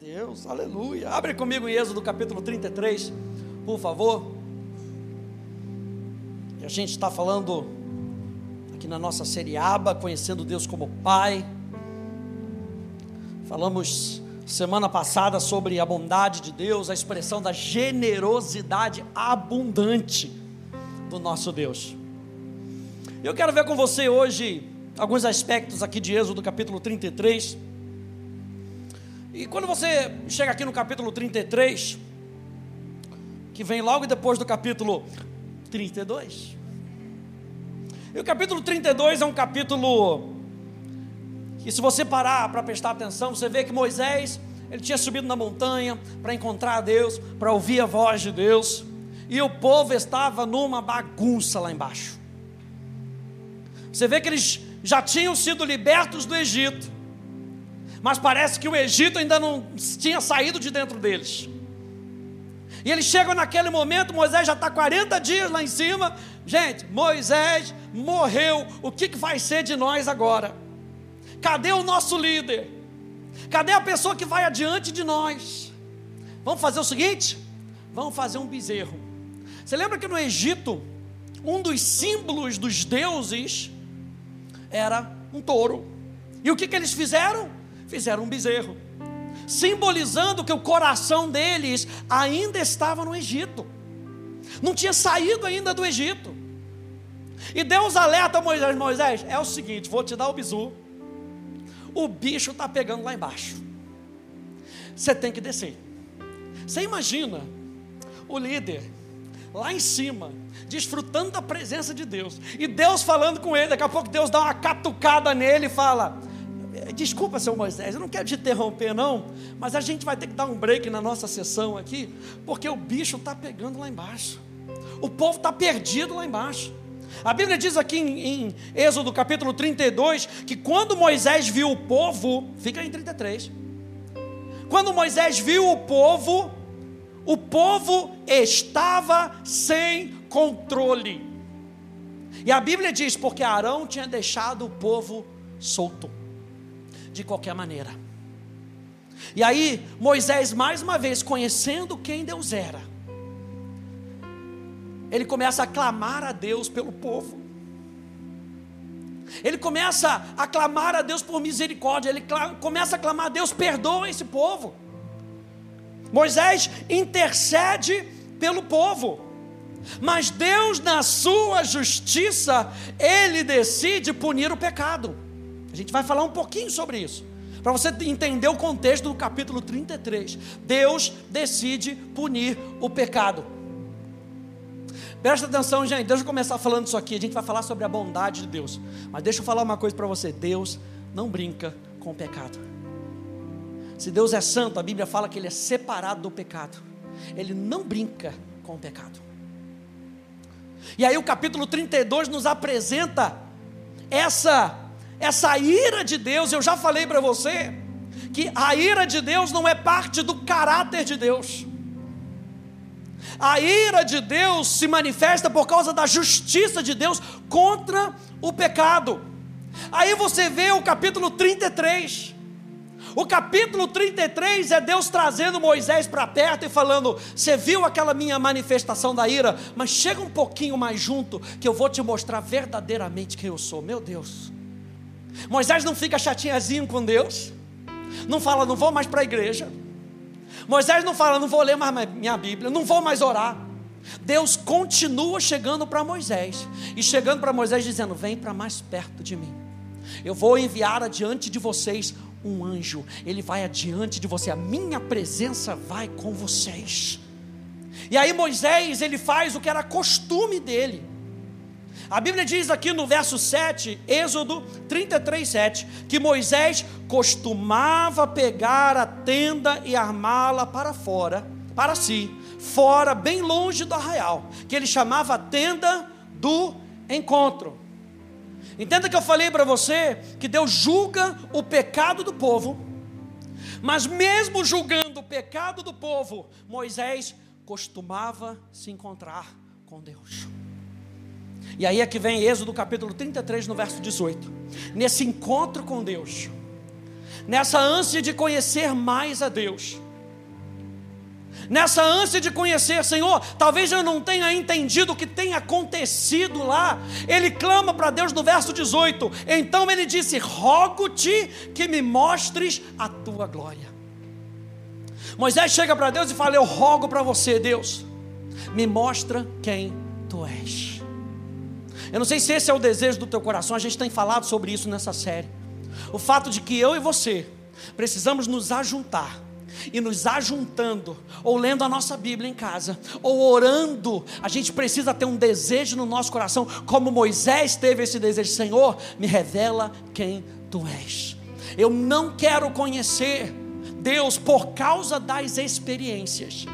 Deus, aleluia. Abre comigo em Êxodo capítulo 33, por favor. E a gente está falando aqui na nossa série Aba, conhecendo Deus como Pai. Falamos semana passada sobre a bondade de Deus, a expressão da generosidade abundante do nosso Deus. Eu quero ver com você hoje alguns aspectos aqui de Êxodo capítulo 33. E quando você chega aqui no capítulo 33, que vem logo depois do capítulo 32. E o capítulo 32 é um capítulo que se você parar para prestar atenção, você vê que Moisés, ele tinha subido na montanha para encontrar Deus, para ouvir a voz de Deus, e o povo estava numa bagunça lá embaixo. Você vê que eles já tinham sido libertos do Egito, mas parece que o Egito ainda não tinha saído de dentro deles. E eles chegam naquele momento, Moisés já está 40 dias lá em cima. Gente, Moisés morreu. O que, que vai ser de nós agora? Cadê o nosso líder? Cadê a pessoa que vai adiante de nós? Vamos fazer o seguinte? Vamos fazer um bezerro. Você lembra que no Egito, um dos símbolos dos deuses era um touro. E o que, que eles fizeram? Fizeram um bezerro, simbolizando que o coração deles ainda estava no Egito, não tinha saído ainda do Egito. E Deus alerta Moisés: Moisés, é o seguinte, vou te dar o bizu. O bicho está pegando lá embaixo. Você tem que descer. Você imagina o líder lá em cima, desfrutando da presença de Deus, e Deus falando com ele. Daqui a pouco Deus dá uma catucada nele e fala: Desculpa, seu Moisés, eu não quero te interromper, não, mas a gente vai ter que dar um break na nossa sessão aqui, porque o bicho está pegando lá embaixo, o povo está perdido lá embaixo. A Bíblia diz aqui em, em, Êxodo capítulo 32 que quando Moisés viu o povo, fica em 33. Quando Moisés viu o povo, o povo estava sem controle. E a Bíblia diz: porque Arão tinha deixado o povo solto, de qualquer maneira. E aí, Moisés, mais uma vez, conhecendo quem Deus era, ele começa a clamar a Deus pelo povo. Ele começa a clamar a Deus por misericórdia. Ele começa a clamar a Deus, perdoa esse povo. Moisés intercede pelo povo. Mas Deus, na sua justiça, ele decide punir o pecado. A gente vai falar um pouquinho sobre isso. Para você entender o contexto do capítulo 33. Deus decide punir o pecado. Presta atenção, gente. Deixa eu começar falando isso aqui. A gente vai falar sobre a bondade de Deus. Mas deixa eu falar uma coisa para você: Deus não brinca com o pecado. Se Deus é santo, a Bíblia fala que Ele é separado do pecado. Ele não brinca com o pecado. E aí o capítulo 32 nos apresenta essa essa ira de Deus. Eu já falei para você que a ira de Deus não é parte do caráter de Deus. A ira de Deus se manifesta por causa da justiça de Deus contra o pecado. Aí você vê o capítulo 33. O capítulo 33 é Deus trazendo Moisés para perto e falando: Você viu aquela minha manifestação da ira, mas chega um pouquinho mais junto, que eu vou te mostrar verdadeiramente quem eu sou. Meu Deus. Moisés não fica chatinhazinho com Deus, não fala, não vou mais para a igreja, Moisés não fala, não vou ler mais minha Bíblia, não vou mais orar. Deus continua chegando para Moisés e chegando para Moisés dizendo: Vem para mais perto de mim. Eu vou enviar adiante de vocês um anjo. Ele vai adiante de você. A minha presença vai com vocês. E aí Moisés, ele faz o que era costume dele. A Bíblia diz aqui no verso 7, Êxodo 33, 7, que Moisés costumava pegar a tenda e armá-la para fora, para si, fora, bem longe do arraial, que ele chamava a tenda do encontro. Entenda que eu falei para você que Deus julga o pecado do povo, mas mesmo julgando o pecado do povo, Moisés costumava se encontrar com Deus. E aí é que vem Êxodo capítulo 33, no verso 18. Nesse encontro com Deus, nessa ânsia de conhecer mais a Deus, nessa ânsia de conhecer, Senhor, talvez eu não tenha entendido o que tem acontecido lá. Ele clama para Deus no verso 18: então ele disse: Rogo-te que me mostres a tua glória. Moisés chega para Deus e fala: Eu rogo para você, Deus, me mostra quem tu és. Eu não sei se esse é o desejo do teu coração, a gente tem falado sobre isso nessa série. O fato de que eu e você precisamos nos ajuntar e nos ajuntando, ou lendo a nossa Bíblia em casa, ou orando, a gente precisa ter um desejo no nosso coração, como Moisés teve esse desejo: Senhor, me revela quem tu és. Eu não quero conhecer Deus por causa das experiências.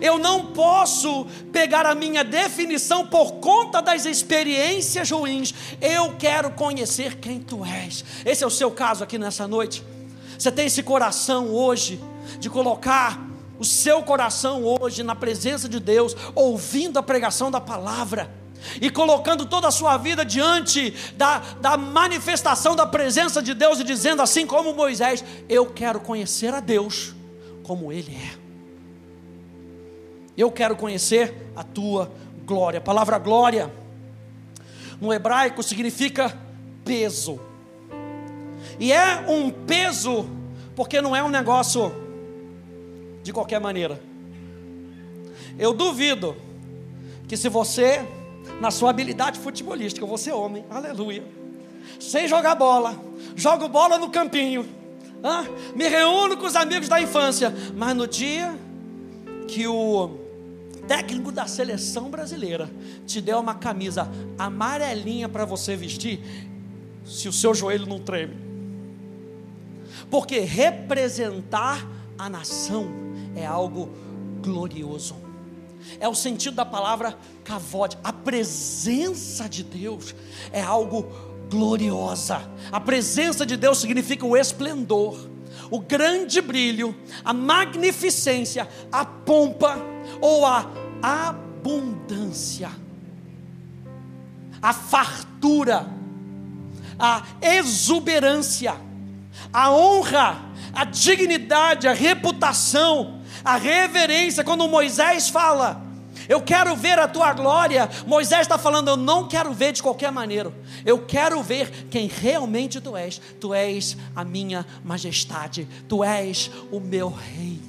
Eu não posso pegar a minha definição por conta das experiências ruins. Eu quero conhecer quem tu és. Esse é o seu caso aqui nessa noite. Você tem esse coração hoje de colocar o seu coração hoje na presença de Deus, ouvindo a pregação da palavra e colocando toda a sua vida diante da, da manifestação da presença de Deus e dizendo assim como Moisés: Eu quero conhecer a Deus como Ele é. Eu quero conhecer a tua glória. A palavra glória no hebraico significa peso. E é um peso porque não é um negócio de qualquer maneira. Eu duvido que se você, na sua habilidade futebolística, você homem, aleluia, sem jogar bola, jogo bola no campinho, me reúno com os amigos da infância, mas no dia que o técnico da seleção brasileira te der uma camisa amarelinha para você vestir, se o seu joelho não treme. Porque representar a nação é algo glorioso. É o sentido da palavra cavode. A presença de Deus é algo gloriosa. A presença de Deus significa o esplendor, o grande brilho, a magnificência, a pompa ou a abundância, a fartura, a exuberância, a honra, a dignidade, a reputação, a reverência. Quando Moisés fala, eu quero ver a tua glória. Moisés está falando, eu não quero ver de qualquer maneira. Eu quero ver quem realmente tu és. Tu és a minha majestade. Tu és o meu rei.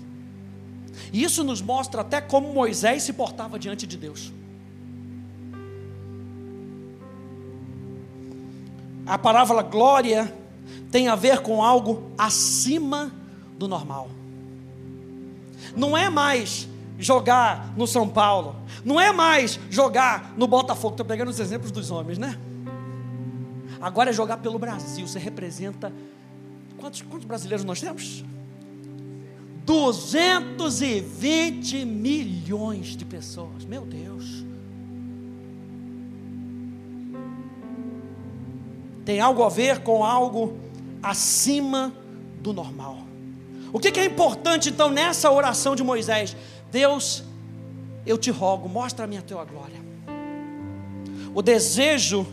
E isso nos mostra até como Moisés se portava diante de Deus. A palavra glória tem a ver com algo acima do normal. Não é mais jogar no São Paulo, não é mais jogar no Botafogo. Estou pegando os exemplos dos homens, né? Agora é jogar pelo Brasil. Você representa. Quantos, quantos brasileiros nós temos? 220 milhões de pessoas. Meu Deus. Tem algo a ver com algo acima do normal. O que, é importante então nessa oração de Moisés? Deus, eu te rogo, mostra-me a tua glória. O desejo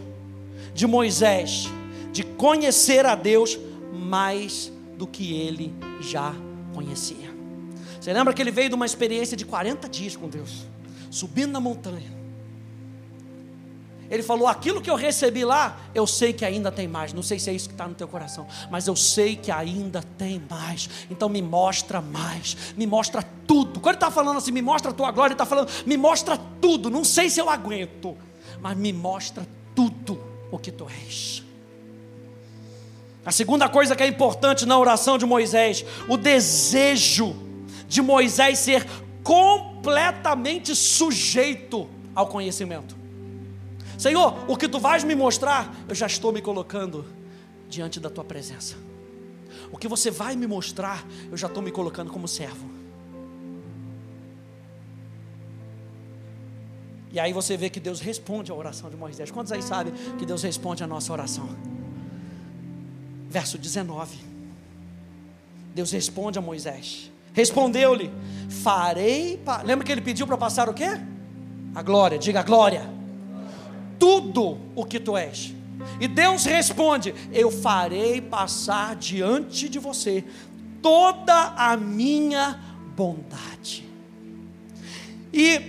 de Moisés de conhecer a Deus mais do que ele já conhecia. Você lembra que ele veio de uma experiência de 40 dias com Deus, subindo na montanha. Ele falou: aquilo que eu recebi lá, eu sei que ainda tem mais. Não sei se é isso que está no teu coração, mas eu sei que ainda tem mais. Então me mostra mais, me mostra tudo. Quando ele está falando assim, me mostra a tua glória, ele está falando, me mostra tudo. Não sei se eu aguento, mas me mostra tudo o que tu és. A segunda coisa que é importante na oração de Moisés, o desejo de Moisés ser completamente sujeito ao conhecimento. Senhor, o que tu vais me mostrar, eu já estou me colocando diante da tua presença. O que você vai me mostrar, eu já estou me colocando como servo. E aí você vê que Deus responde a oração de Moisés. Quantos aí sabem que Deus responde a nossa oração? Verso 19. Deus responde a Moisés. Respondeu-lhe: Farei. Pa... Lembra que ele pediu para passar o quê? A glória. Diga a glória. Tudo o que tu és. E Deus responde: Eu farei passar diante de você toda a minha bondade, e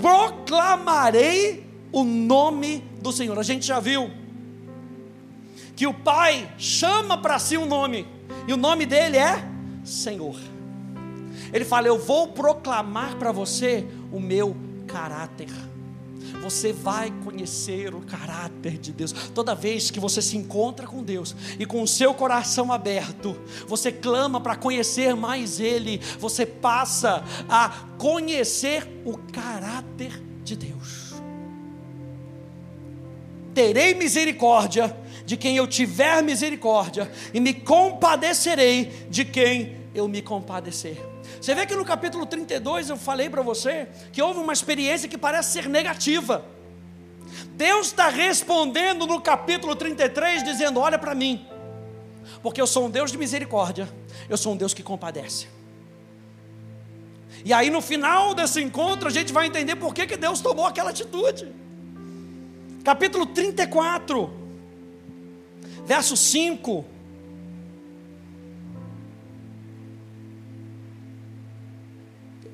proclamarei o nome do Senhor. A gente já viu que o Pai chama para si um nome, e o nome dele é Senhor. Ele fala: Eu vou proclamar para você o meu caráter. Você vai conhecer o caráter de Deus. Toda vez que você se encontra com Deus e com o seu coração aberto, você clama para conhecer mais Ele, você passa a conhecer o caráter de Deus. Terei misericórdia de quem eu tiver misericórdia, e me compadecerei de quem eu me compadecer. Você vê que no capítulo 32 eu falei para você que houve uma experiência que parece ser negativa. Deus está respondendo no capítulo 33, dizendo: Olha para mim, porque eu sou um Deus de misericórdia, eu sou um Deus que compadece. E aí no final desse encontro a gente vai entender por que, que Deus tomou aquela atitude. Capítulo 34, verso 5.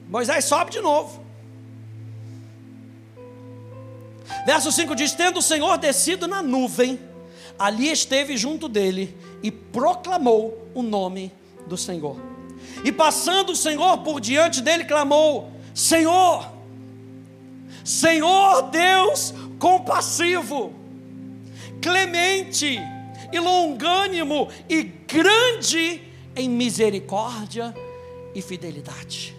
Moisés sobe de novo. Verso 5 diz: Tendo o Senhor descido na nuvem, ali esteve junto dele e proclamou o nome do Senhor. E passando o Senhor por diante dele, clamou: Senhor, Senhor Deus compassivo, clemente e longânimo e grande em misericórdia e fidelidade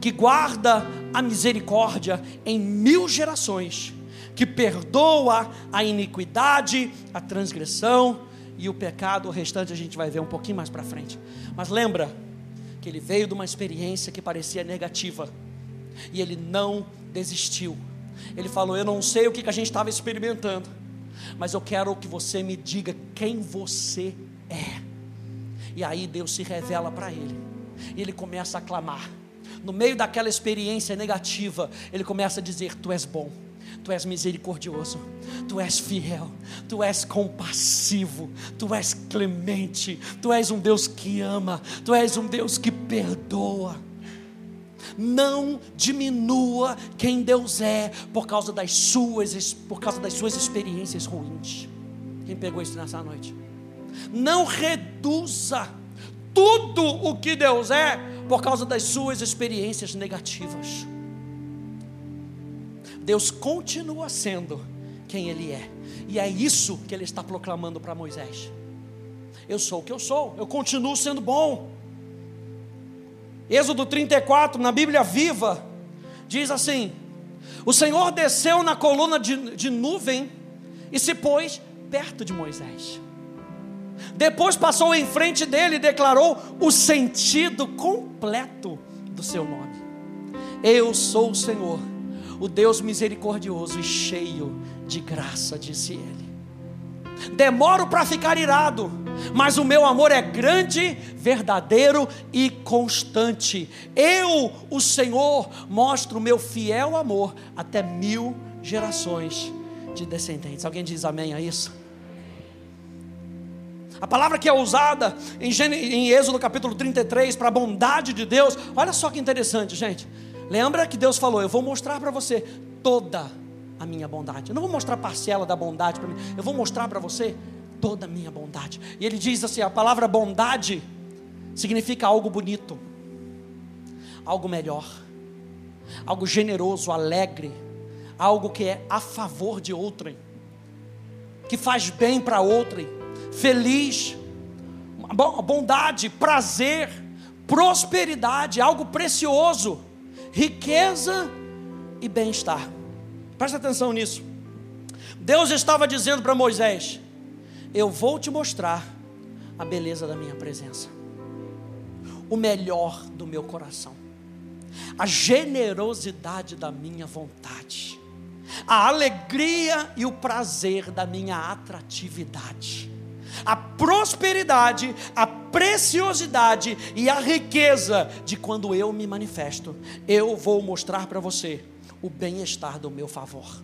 que guarda a misericórdia em mil gerações, que perdoa a iniquidade, a transgressão e o pecado. O restante a gente vai ver um pouquinho mais para frente. Mas lembra que ele veio de uma experiência que parecia negativa e ele não desistiu. Ele falou: Eu não sei o que a gente estava experimentando, mas eu quero que você me diga quem você é. E aí Deus se revela para ele, e ele começa a clamar no meio daquela experiência negativa, ele começa a dizer: Tu és bom, Tu és misericordioso, Tu és fiel, Tu és compassivo, Tu és clemente, Tu és um Deus que ama, Tu és um Deus que perdoa. Não diminua quem Deus é por causa das suas, por causa das suas experiências ruins. Quem pegou isso nessa noite? Não reduza tudo o que Deus é por causa das suas experiências negativas. Deus continua sendo quem Ele é, e é isso que Ele está proclamando para Moisés. Eu sou o que eu sou, eu continuo sendo bom. Êxodo 34, na Bíblia viva, diz assim: O Senhor desceu na coluna de, de nuvem e se pôs perto de Moisés. Depois passou em frente dele e declarou o sentido completo do seu nome. Eu sou o Senhor, o Deus misericordioso e cheio de graça, disse ele. Demoro para ficar irado, mas o meu amor é grande, verdadeiro e constante. Eu, o Senhor, mostro o meu fiel amor até mil gerações de descendentes. Alguém diz amém a isso? A palavra que é usada em, em Êxodo capítulo 33 para a bondade de Deus, olha só que interessante, gente. Lembra que Deus falou: Eu vou mostrar para você toda a minha bondade. Eu não vou mostrar parcela da bondade para mim, eu vou mostrar para você toda a minha bondade. E ele diz assim: a palavra bondade significa algo bonito, algo melhor, algo generoso, alegre, algo que é a favor de outrem, que faz bem para outrem feliz, bondade, prazer, prosperidade, algo precioso, riqueza e bem-estar. Presta atenção nisso. Deus estava dizendo para Moisés: Eu vou te mostrar a beleza da minha presença, o melhor do meu coração, a generosidade da minha vontade, a alegria e o prazer da minha atratividade a prosperidade, a preciosidade e a riqueza de quando eu me manifesto. Eu vou mostrar para você o bem-estar do meu favor.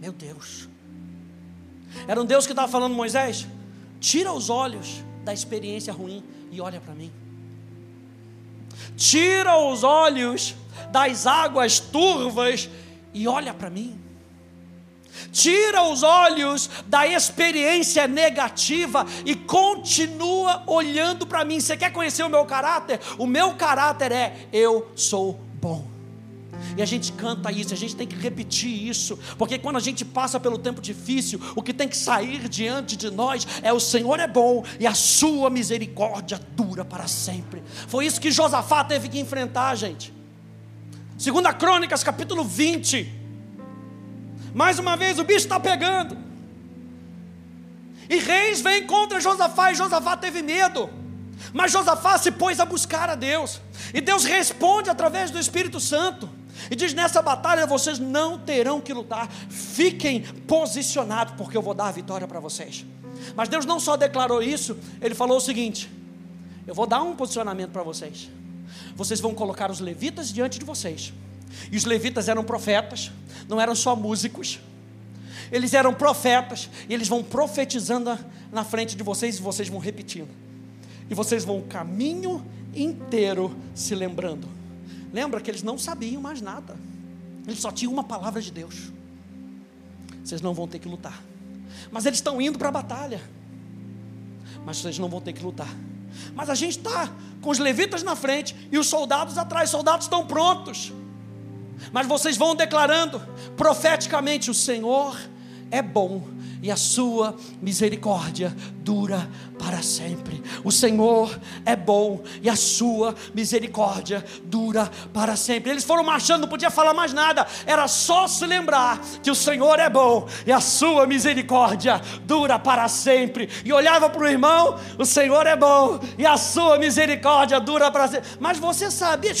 Meu Deus. Era um Deus que estava falando, Moisés, tira os olhos da experiência ruim e olha para mim. Tira os olhos das águas turvas e olha para mim. Tira os olhos da experiência negativa e continua olhando para mim. Você quer conhecer o meu caráter? O meu caráter é: eu sou bom. E a gente canta isso, a gente tem que repetir isso, porque quando a gente passa pelo tempo difícil, o que tem que sair diante de nós é o Senhor é bom e a sua misericórdia dura para sempre. Foi isso que Josafá teve que enfrentar, gente. Segunda Crônicas, capítulo 20. Mais uma vez o bicho está pegando. E reis vêm contra Josafá, e Josafá teve medo. Mas Josafá se pôs a buscar a Deus. E Deus responde através do Espírito Santo. E diz: Nessa batalha vocês não terão que lutar, fiquem posicionados, porque eu vou dar a vitória para vocês. Mas Deus não só declarou isso, Ele falou o seguinte: Eu vou dar um posicionamento para vocês. Vocês vão colocar os levitas diante de vocês. E os levitas eram profetas, não eram só músicos. Eles eram profetas e eles vão profetizando na frente de vocês e vocês vão repetindo. E vocês vão o caminho inteiro se lembrando Lembra que eles não sabiam mais nada. Eles só tinham uma palavra de Deus. Vocês não vão ter que lutar. Mas eles estão indo para a batalha. Mas vocês não vão ter que lutar. Mas a gente está com os levitas na frente e os soldados atrás. Os soldados estão prontos. Mas vocês vão declarando profeticamente: o Senhor é bom e a sua misericórdia dura para sempre. O Senhor é bom e a sua misericórdia dura para sempre. Eles foram marchando, não podia falar mais nada, era só se lembrar que o Senhor é bom e a sua misericórdia dura para sempre. E olhava para o irmão, o Senhor é bom e a sua misericórdia dura para sempre. Mas você sabe,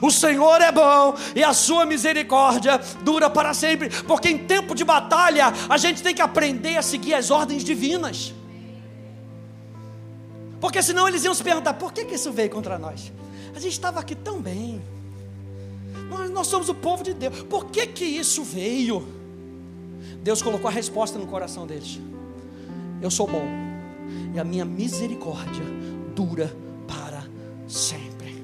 o Senhor é bom e a sua misericórdia dura para sempre, porque em tempo de batalha a gente tem que aprender a seguir as ordens divinas. Porque senão eles iam se perguntar: por que, que isso veio contra nós? A gente estava aqui tão bem. Nós, nós somos o povo de Deus. Por que, que isso veio? Deus colocou a resposta no coração deles: Eu sou bom, e a minha misericórdia dura para sempre.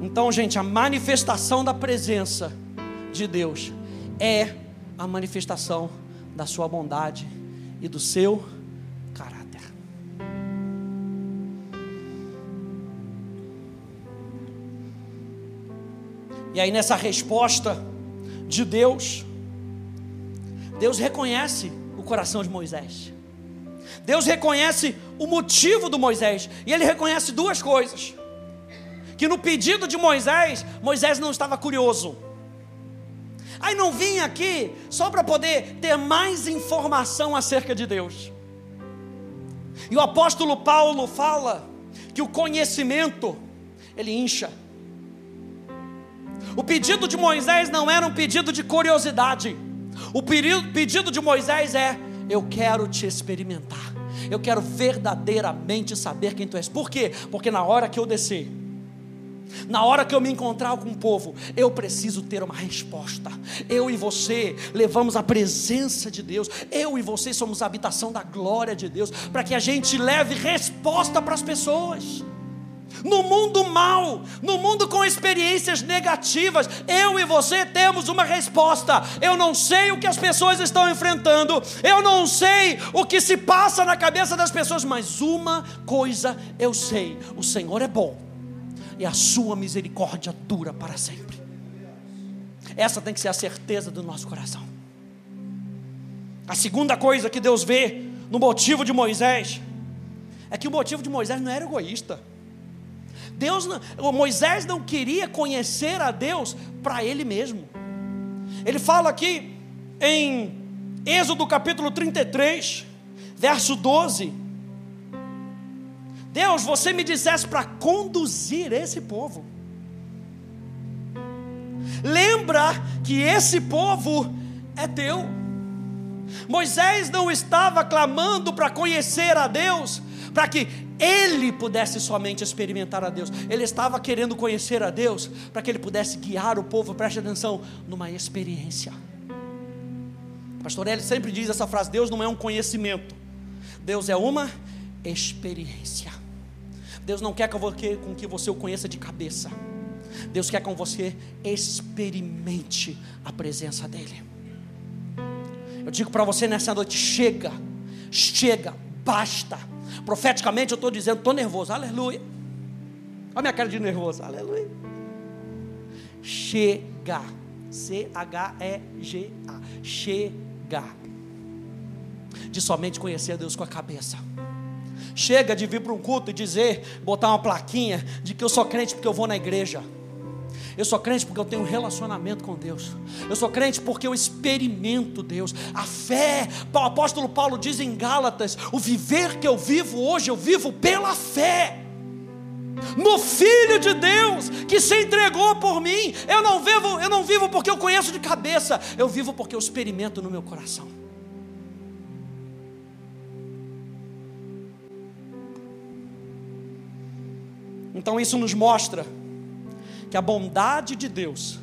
Então, gente, a manifestação da presença de Deus é a manifestação da sua bondade e do seu E aí, nessa resposta de Deus, Deus reconhece o coração de Moisés. Deus reconhece o motivo do Moisés. E ele reconhece duas coisas: que no pedido de Moisés, Moisés não estava curioso. Aí não vinha aqui só para poder ter mais informação acerca de Deus. E o apóstolo Paulo fala que o conhecimento ele incha. O pedido de Moisés não era um pedido de curiosidade. O pedido de Moisés é: eu quero te experimentar. Eu quero verdadeiramente saber quem tu és. Por quê? Porque na hora que eu descer, na hora que eu me encontrar com o povo, eu preciso ter uma resposta. Eu e você levamos a presença de Deus. Eu e você somos a habitação da glória de Deus, para que a gente leve resposta para as pessoas no mundo mal, no mundo com experiências negativas, eu e você temos uma resposta. Eu não sei o que as pessoas estão enfrentando, eu não sei o que se passa na cabeça das pessoas, mas uma coisa eu sei: o Senhor é bom e a sua misericórdia dura para sempre. Essa tem que ser a certeza do nosso coração. A segunda coisa que Deus vê no motivo de Moisés é que o motivo de Moisés não era egoísta. Deus, Moisés não queria conhecer a Deus para ele mesmo. Ele fala aqui em Êxodo capítulo 33, verso 12: Deus, você me dissesse para conduzir esse povo. Lembra que esse povo é teu. Moisés não estava clamando para conhecer a Deus, para que ele pudesse somente experimentar a Deus. Ele estava querendo conhecer a Deus para que ele pudesse guiar o povo, preste atenção, numa experiência. Pastor Eli sempre diz essa frase: Deus não é um conhecimento, Deus é uma experiência. Deus não quer com que você o conheça de cabeça. Deus quer com você experimente a presença dEle. Eu digo para você nessa noite: chega, chega, basta. Profeticamente eu estou dizendo, estou nervoso, aleluia. Olha a minha cara de nervoso, aleluia. Chega, C-H-E-G-A, chega, de somente conhecer Deus com a cabeça. Chega de vir para um culto e dizer, botar uma plaquinha de que eu sou crente porque eu vou na igreja. Eu sou crente porque eu tenho um relacionamento com Deus. Eu sou crente porque eu experimento Deus. A fé, o apóstolo Paulo diz em Gálatas: o viver que eu vivo hoje, eu vivo pela fé. No Filho de Deus que se entregou por mim, eu não vivo, eu não vivo porque eu conheço de cabeça, eu vivo porque eu experimento no meu coração. Então isso nos mostra que a bondade de Deus,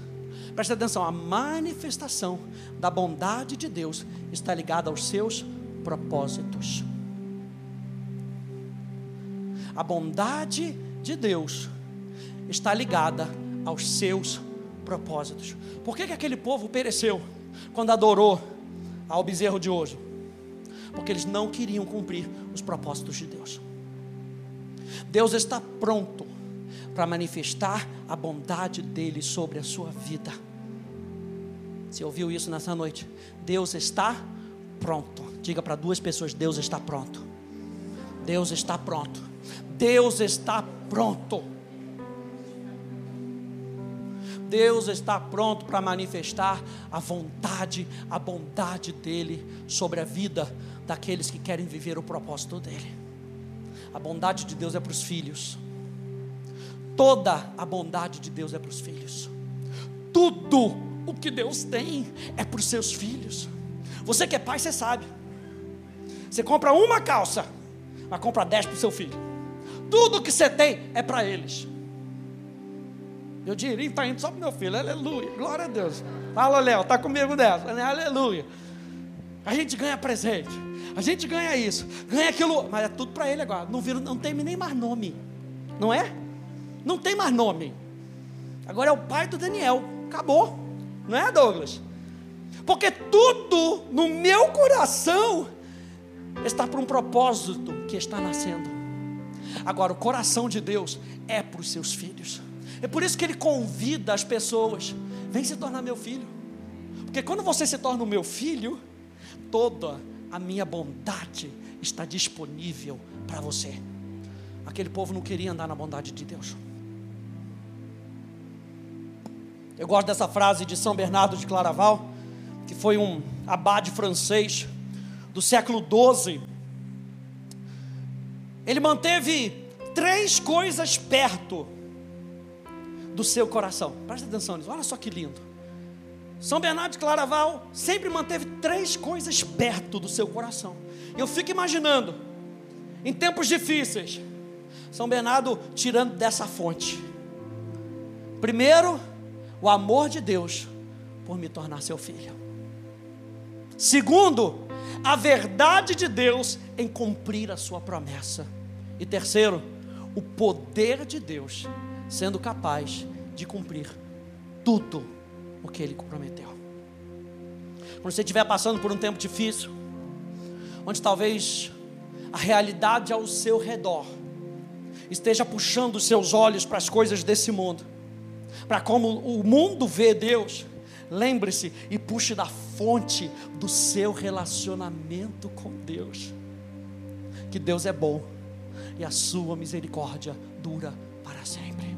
presta atenção, a manifestação da bondade de Deus está ligada aos seus propósitos. A bondade de Deus está ligada aos seus propósitos. Por que, que aquele povo pereceu quando adorou ao bezerro de hoje? Porque eles não queriam cumprir os propósitos de Deus. Deus está pronto para manifestar a bondade dele sobre a sua vida. Você ouviu isso nessa noite? Deus está pronto. Diga para duas pessoas: Deus está pronto. Deus está pronto. Deus está pronto. Deus está pronto para manifestar a vontade, a bondade dele sobre a vida daqueles que querem viver o propósito dele. A bondade de Deus é para os filhos. Toda a bondade de Deus é para os filhos. Tudo o que Deus tem é para os seus filhos. Você que é pai, você sabe. Você compra uma calça, mas compra dez para o seu filho. Tudo que você tem é para eles. Meu dinheirinho está indo só para o meu filho, aleluia, glória a Deus. Fala, Léo, está comigo nessa, aleluia. A gente ganha presente, a gente ganha isso, ganha aquilo, mas é tudo para ele agora. Não, vira, não tem nem mais nome, não é? Não tem mais nome. Agora é o pai do Daniel. Acabou. Não é, Douglas? Porque tudo no meu coração está para um propósito que está nascendo. Agora, o coração de Deus é para os seus filhos. É por isso que ele convida as pessoas: vem se tornar meu filho. Porque quando você se torna o meu filho, toda a minha bondade está disponível para você. Aquele povo não queria andar na bondade de Deus. Eu gosto dessa frase de São Bernardo de Claraval, que foi um abade francês do século XII. Ele manteve três coisas perto do seu coração. Presta atenção nisso, olha só que lindo. São Bernardo de Claraval sempre manteve três coisas perto do seu coração. Eu fico imaginando, em tempos difíceis, São Bernardo tirando dessa fonte. Primeiro, o amor de Deus por me tornar seu filho. Segundo, a verdade de Deus em cumprir a sua promessa. E terceiro, o poder de Deus sendo capaz de cumprir tudo o que ele prometeu. Quando você estiver passando por um tempo difícil, onde talvez a realidade ao seu redor esteja puxando os seus olhos para as coisas desse mundo, para como o mundo vê Deus, lembre-se e puxe da fonte do seu relacionamento com Deus. Que Deus é bom e a sua misericórdia dura para sempre.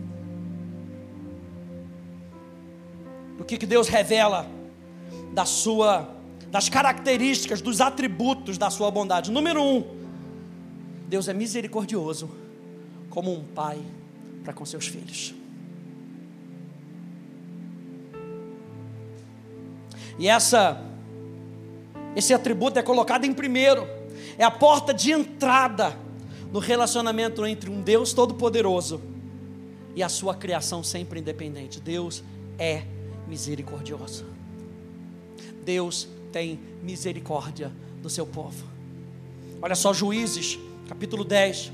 O que, que Deus revela da sua, das características, dos atributos da sua bondade? Número um, Deus é misericordioso como um pai para com seus filhos. E essa esse atributo é colocado em primeiro. É a porta de entrada no relacionamento entre um Deus todo-poderoso e a sua criação sempre independente. Deus é misericordioso. Deus tem misericórdia do seu povo. Olha só, Juízes, capítulo 10,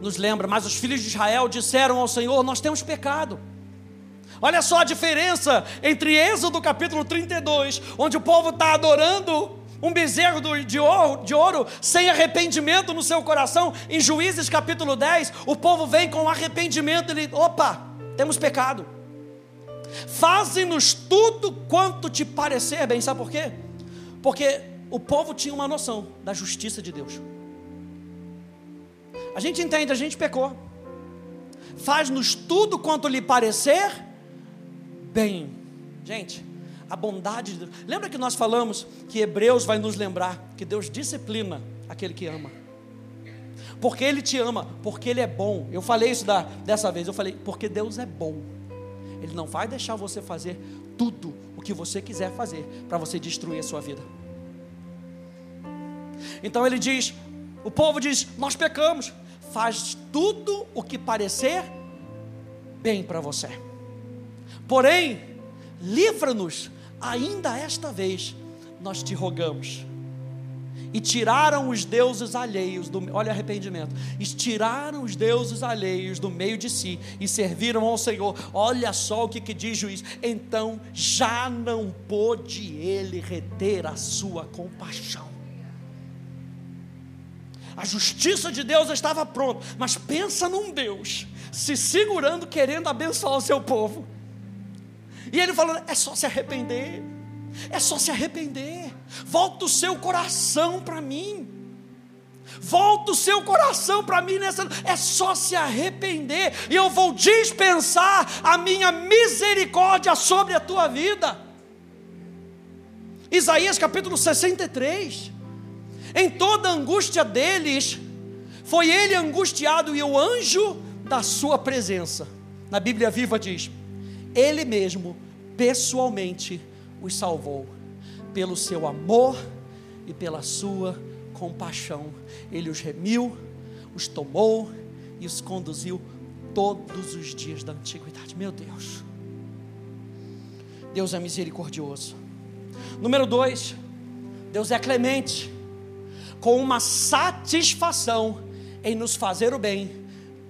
nos lembra, mas os filhos de Israel disseram ao Senhor: Nós temos pecado. Olha só a diferença entre Êxodo capítulo 32, onde o povo está adorando um bezerro de ouro, de ouro, sem arrependimento no seu coração. Em Juízes capítulo 10, o povo vem com arrependimento, ele, opa, temos pecado. Faze-nos tudo quanto te parecer bem, sabe por quê? Porque o povo tinha uma noção da justiça de Deus. A gente entende, a gente pecou. Faz-nos tudo quanto lhe parecer bem. Gente, a bondade de Deus. Lembra que nós falamos que Hebreus vai nos lembrar que Deus disciplina aquele que ama. Porque Ele te ama, porque Ele é bom. Eu falei isso da, dessa vez, eu falei, porque Deus é bom. Ele não vai deixar você fazer tudo o que você quiser fazer para você destruir a sua vida. Então ele diz: o povo diz, nós pecamos, faz tudo o que parecer bem para você. Porém, livra-nos ainda esta vez, nós te rogamos. E tiraram os deuses alheios do olha arrependimento. E tiraram os deuses alheios do meio de si e serviram ao Senhor. Olha só o que, que diz juiz. Então já não pôde ele reter a sua compaixão. A justiça de Deus estava pronta, mas pensa num Deus se segurando, querendo abençoar o seu povo. E ele falando: é só se arrepender, é só se arrepender, volta o seu coração para mim. Volta o seu coração para mim nessa. É só se arrepender, e eu vou dispensar a minha misericórdia sobre a tua vida. Isaías capítulo 63. Em toda a angústia deles, foi ele angustiado e o anjo da sua presença. Na Bíblia Viva diz: Ele mesmo, pessoalmente, os salvou, pelo seu amor e pela sua compaixão. Ele os remiu, os tomou e os conduziu todos os dias da antiguidade. Meu Deus, Deus é misericordioso. Número dois, Deus é clemente com uma satisfação em nos fazer o bem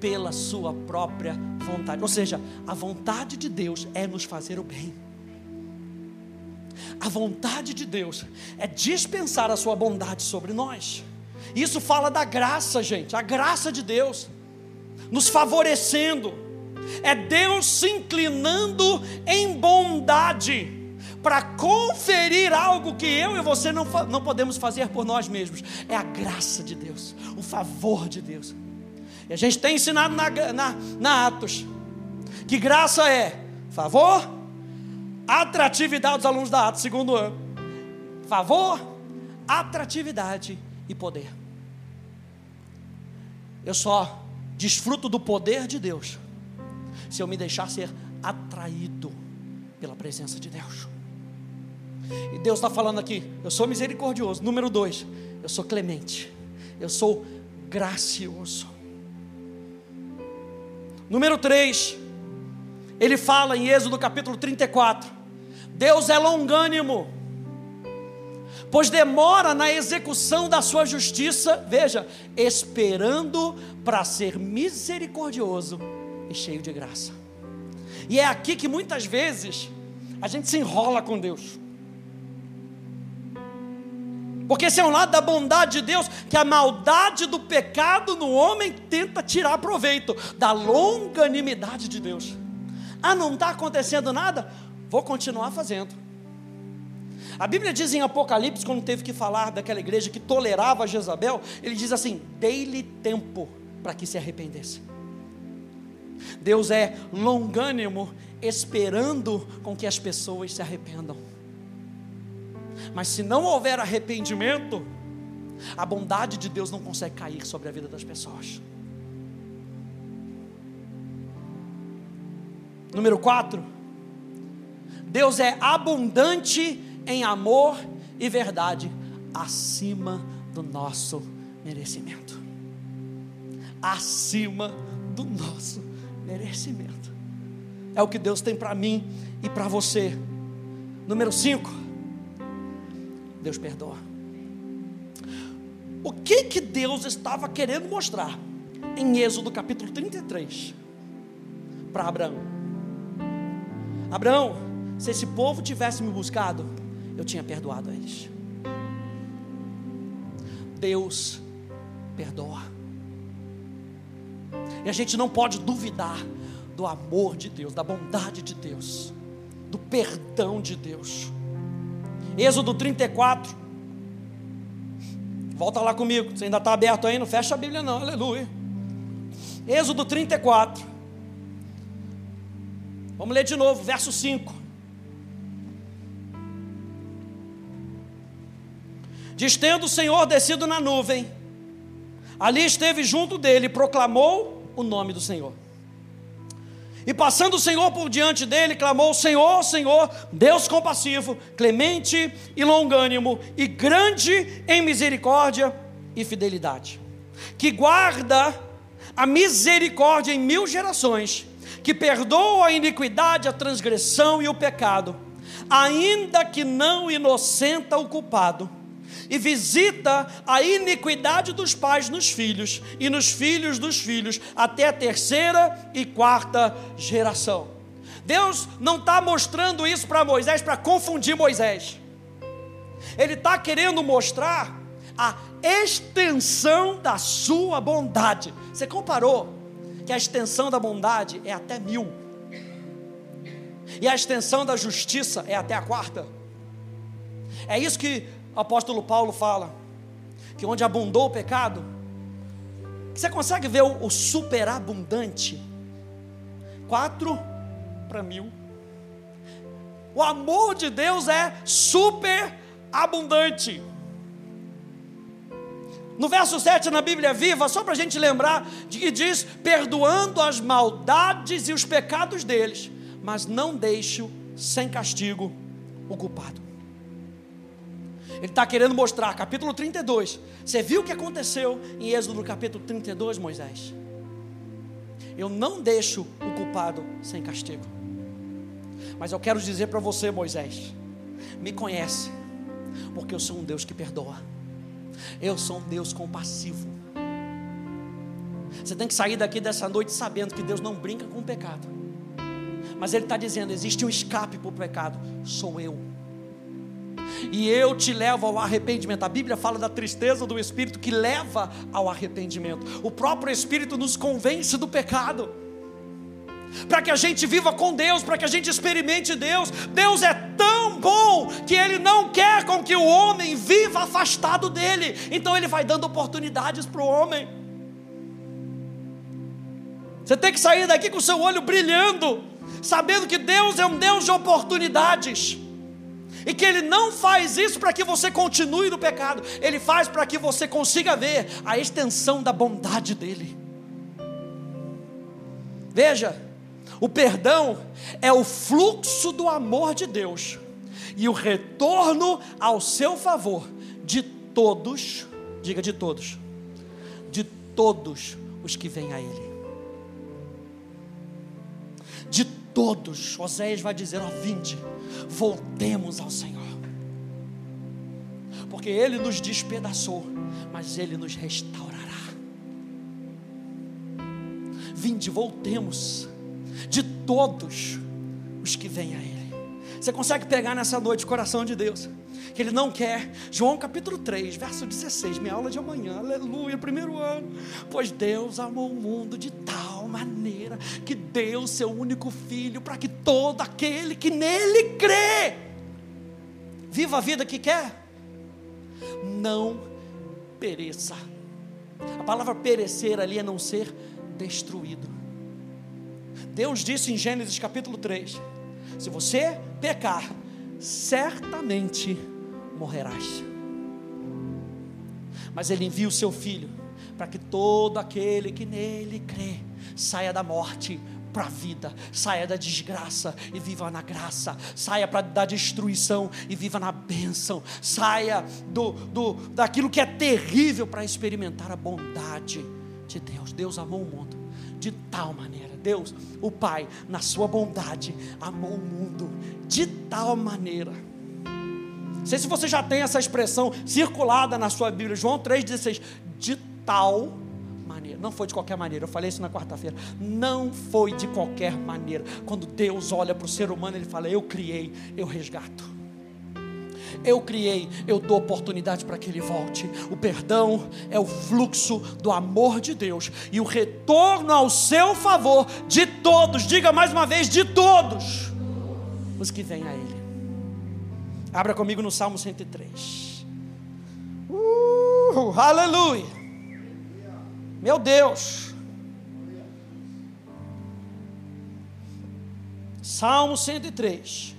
pela sua própria vontade. Ou seja, a vontade de Deus é nos fazer o bem. A vontade de Deus é dispensar a sua bondade sobre nós. Isso fala da graça, gente, a graça de Deus nos favorecendo. É Deus se inclinando em bondade para conferir algo que eu e você não, não podemos fazer por nós mesmos. É a graça de Deus, o favor de Deus. E a gente tem ensinado na, na, na Atos que graça é favor, atratividade dos alunos da Atos, segundo ano. Favor, atratividade e poder. Eu só desfruto do poder de Deus se eu me deixar ser atraído pela presença de Deus. E Deus está falando aqui: eu sou misericordioso. Número dois, eu sou clemente. Eu sou gracioso. Número três, ele fala em Êxodo capítulo 34: Deus é longânimo, pois demora na execução da sua justiça, veja, esperando para ser misericordioso e cheio de graça. E é aqui que muitas vezes a gente se enrola com Deus. Porque esse é um lado da bondade de Deus, que a maldade do pecado no homem tenta tirar proveito da longanimidade de Deus. Ah, não está acontecendo nada? Vou continuar fazendo. A Bíblia diz em Apocalipse, quando teve que falar daquela igreja que tolerava Jezabel, ele diz assim: dei-lhe tempo para que se arrependesse. Deus é longânimo, esperando com que as pessoas se arrependam. Mas se não houver arrependimento, a bondade de Deus não consegue cair sobre a vida das pessoas. Número 4. Deus é abundante em amor e verdade, acima do nosso merecimento. Acima do nosso merecimento. É o que Deus tem para mim e para você. Número 5 Deus perdoa. O que que Deus estava querendo mostrar em Êxodo capítulo 33 para Abraão? Abraão, se esse povo tivesse me buscado, eu tinha perdoado eles. Deus perdoa. E a gente não pode duvidar do amor de Deus, da bondade de Deus, do perdão de Deus. Êxodo 34. Volta lá comigo, você ainda está aberto aí, não fecha a Bíblia não, aleluia. Êxodo 34. Vamos ler de novo, verso 5. Diz: Tendo o Senhor descido na nuvem, ali esteve junto dele proclamou o nome do Senhor. E passando o Senhor por diante dele, clamou: Senhor, Senhor, Deus compassivo, clemente e longânimo, e grande em misericórdia e fidelidade, que guarda a misericórdia em mil gerações, que perdoa a iniquidade, a transgressão e o pecado, ainda que não inocenta o culpado e visita a iniquidade dos pais nos filhos e nos filhos dos filhos, até a terceira e quarta geração. Deus não está mostrando isso para Moisés para confundir Moisés. Ele está querendo mostrar a extensão da sua bondade. Você comparou que a extensão da bondade é até mil, e a extensão da justiça é até a quarta. É isso que o apóstolo Paulo fala que onde abundou o pecado, você consegue ver o, superabundante? Quatro para mil. O amor de Deus é super abundante. No verso 7 na Bíblia Viva, só para a gente lembrar, que diz: perdoando as maldades e os pecados deles, mas não deixo sem castigo o culpado. Ele está querendo mostrar, capítulo 32. Você viu o que aconteceu em Êxodo capítulo 32, Moisés? Eu não deixo o culpado sem castigo. Mas eu quero dizer para você, Moisés, me conhece, porque eu sou um Deus que perdoa. Eu sou um Deus compassivo. Você tem que sair daqui dessa noite sabendo que Deus não brinca com o pecado. Mas Ele está dizendo: existe um escape para o pecado, sou eu e eu te levo ao arrependimento. A Bíblia fala da tristeza do Espírito que leva ao arrependimento. O próprio Espírito nos convence do pecado. Para que a gente viva com Deus, para que a gente experimente Deus. Deus é tão bom que Ele não quer com que o homem viva afastado dele. Então Ele vai dando oportunidades para o homem. Você tem que sair daqui com o seu olho brilhando, sabendo que Deus é um Deus de oportunidades e que Ele não faz isso para que você continue no pecado, Ele faz para que você consiga ver a extensão da bondade dEle. Veja, o perdão é o fluxo do amor de Deus e o retorno ao seu favor de todos, diga de todos, de todos os que vêm a Ele. Todos, Oséias vai dizer: ó, vinde voltemos ao Senhor. Porque Ele nos despedaçou, mas Ele nos restaurará. Vinde, voltemos de todos os que vêm a Ele. Você consegue pegar nessa noite o coração de Deus? Que Ele não quer. João capítulo 3, verso 16, minha aula de amanhã, aleluia, primeiro ano. Pois Deus amou o mundo de tal maneira que deu seu único filho para que todo aquele que nele crê, viva a vida que quer, não pereça. A palavra perecer ali é não ser destruído. Deus disse em Gênesis capítulo 3: se você pecar, certamente morrerás. Mas Ele envia o seu Filho para que todo aquele que nele crê saia da morte para a vida, saia da desgraça e viva na graça, saia pra, da destruição e viva na bênção, saia do, do, daquilo que é terrível para experimentar a bondade de Deus. Deus amou o mundo de tal maneira Deus, o Pai, na sua bondade, amou o mundo de tal maneira. sei se você já tem essa expressão circulada na sua Bíblia, João 3,16, de tal maneira. Não foi de qualquer maneira, eu falei isso na quarta-feira. Não foi de qualquer maneira. Quando Deus olha para o ser humano, Ele fala: Eu criei, eu resgato eu criei, eu dou oportunidade para que ele volte. O perdão é o fluxo do amor de Deus e o retorno ao seu favor de todos, diga mais uma vez, de todos os que vêm a Ele. Abra comigo no Salmo 103. Uh, aleluia! Meu Deus! Salmo 103.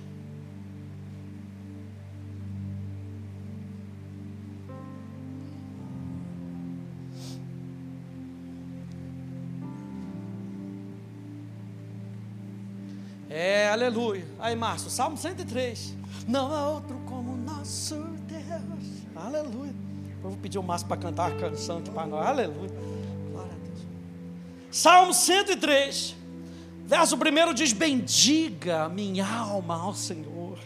É, aleluia. Aí, Márcio, Salmo 103. Não há outro como nosso Deus. Aleluia. Eu vou pedir o Márcio para cantar uma canção aqui para nós. Aleluia. Salmo 103. Verso 1 diz: Bendiga minha alma ao Senhor.